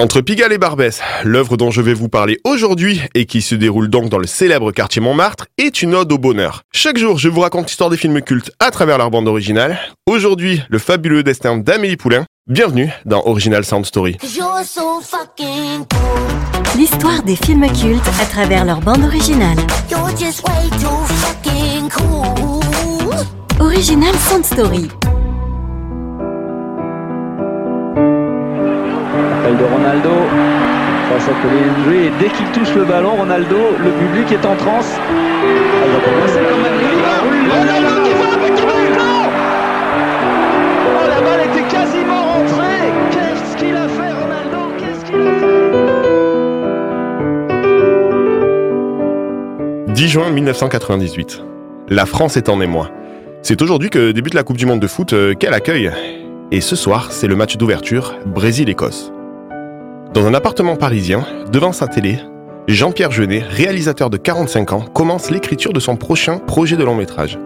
Entre Pigalle et Barbès, l'œuvre dont je vais vous parler aujourd'hui et qui se déroule donc dans le célèbre quartier Montmartre est une ode au bonheur. Chaque jour, je vous raconte l'histoire des films cultes à travers leur bande originale. Aujourd'hui, le fabuleux destin d'Amélie Poulain. Bienvenue dans Original Sound Story. L'histoire des films cultes à travers leur bande originale. Original Sound Story. Ronaldo face à Colin et dès qu'il touche le ballon, Ronaldo, le public est en transe. Quand même. Ronaldo qui Oh la balle était quasiment rentrée Qu'est-ce qu'il a fait Ronaldo Qu'est-ce qu'il a fait 10 juin 1998. La France est en émoi. C'est aujourd'hui que débute la Coupe du Monde de foot euh, qu'elle accueille. Et ce soir, c'est le match d'ouverture Brésil-Écosse. Dans un appartement parisien, devant sa télé, Jean-Pierre Jeunet, réalisateur de 45 ans, commence l'écriture de son prochain projet de long métrage.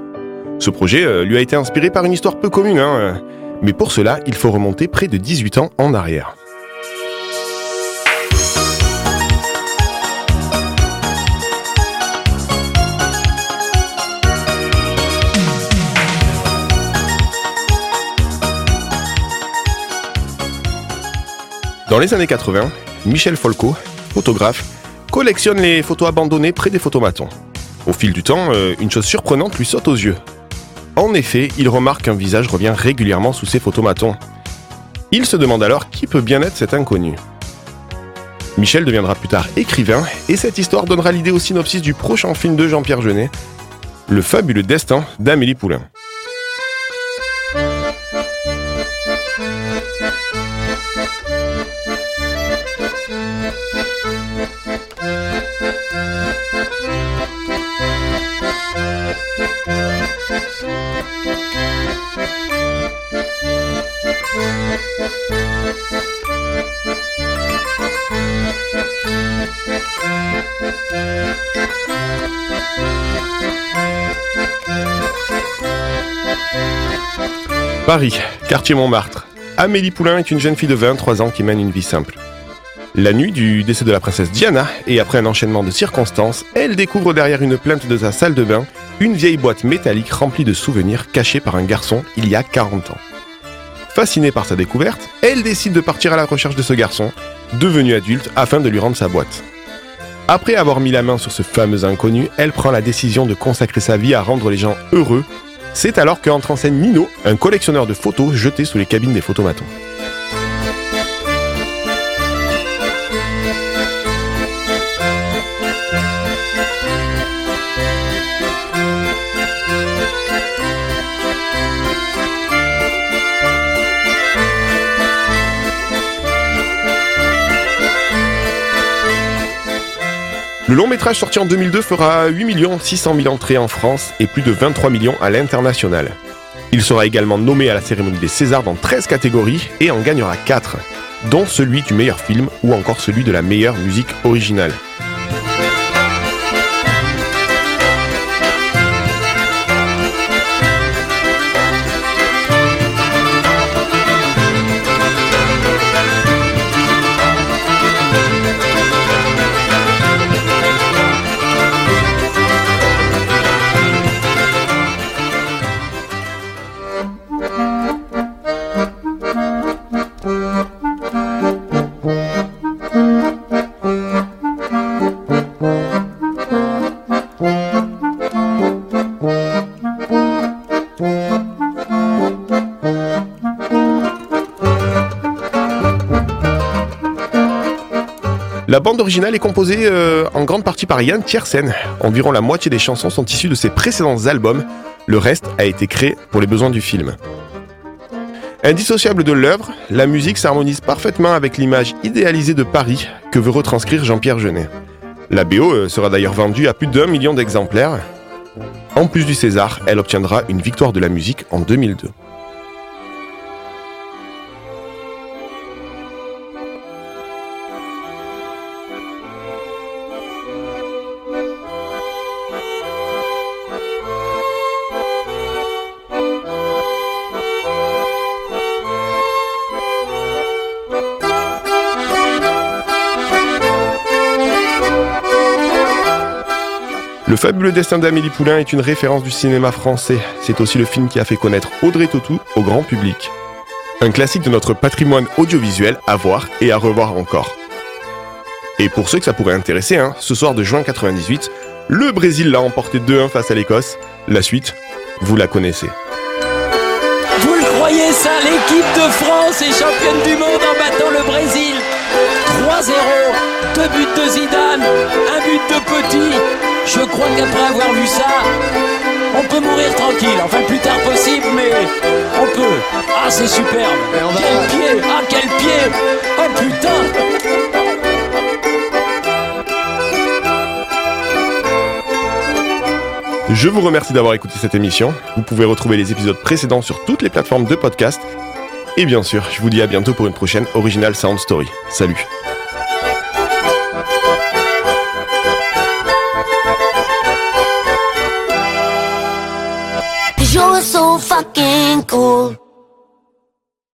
Ce projet euh, lui a été inspiré par une histoire peu commune, hein, mais pour cela, il faut remonter près de 18 ans en arrière. Dans les années 80, Michel Folco, photographe, collectionne les photos abandonnées près des photomatons. Au fil du temps, euh, une chose surprenante lui saute aux yeux. En effet, il remarque qu'un visage revient régulièrement sous ces photomatons. Il se demande alors qui peut bien être cet inconnu. Michel deviendra plus tard écrivain et cette histoire donnera l'idée au synopsis du prochain film de Jean-Pierre Jeunet, Le fabuleux destin d'Amélie Poulain. Paris, quartier Montmartre. Amélie Poulain est une jeune fille de 23 ans qui mène une vie simple. La nuit du décès de la princesse Diana, et après un enchaînement de circonstances, elle découvre derrière une plainte de sa salle de bain une vieille boîte métallique remplie de souvenirs cachés par un garçon il y a 40 ans. Fascinée par sa découverte, elle décide de partir à la recherche de ce garçon, devenu adulte, afin de lui rendre sa boîte. Après avoir mis la main sur ce fameux inconnu, elle prend la décision de consacrer sa vie à rendre les gens heureux c'est alors qu'entre en scène Nino, un collectionneur de photos jeté sous les cabines des photomatons. Le long métrage sorti en 2002 fera 8 600 000 entrées en France et plus de 23 millions à l'international. Il sera également nommé à la cérémonie des Césars dans 13 catégories et en gagnera 4, dont celui du meilleur film ou encore celui de la meilleure musique originale. La bande originale est composée euh, en grande partie par Yann Tiersen. Environ la moitié des chansons sont issues de ses précédents albums. Le reste a été créé pour les besoins du film. Indissociable de l'œuvre, la musique s'harmonise parfaitement avec l'image idéalisée de Paris que veut retranscrire Jean-Pierre Jeunet. La BO euh, sera d'ailleurs vendue à plus d'un million d'exemplaires. En plus du César, elle obtiendra une victoire de la musique en 2002. Fabuleux destin d'Amélie Poulain est une référence du cinéma français. C'est aussi le film qui a fait connaître Audrey Tautou au grand public. Un classique de notre patrimoine audiovisuel à voir et à revoir encore. Et pour ceux que ça pourrait intéresser, hein, ce soir de juin 98, le Brésil l'a emporté 2-1 face à l'Écosse. La suite, vous la connaissez. Vous le croyez ça L'équipe de France est championne du monde en battant le Brésil 3-0, deux buts de Zidane, un but de Petit. Je crois qu'après avoir vu ça, on peut mourir tranquille. Enfin, le plus tard possible, mais on peut. Ah, c'est superbe. Quel pied Ah, quel pied Oh putain Je vous remercie d'avoir écouté cette émission. Vous pouvez retrouver les épisodes précédents sur toutes les plateformes de podcast. Et bien sûr, je vous dis à bientôt pour une prochaine Original Sound Story. Salut fucking cool.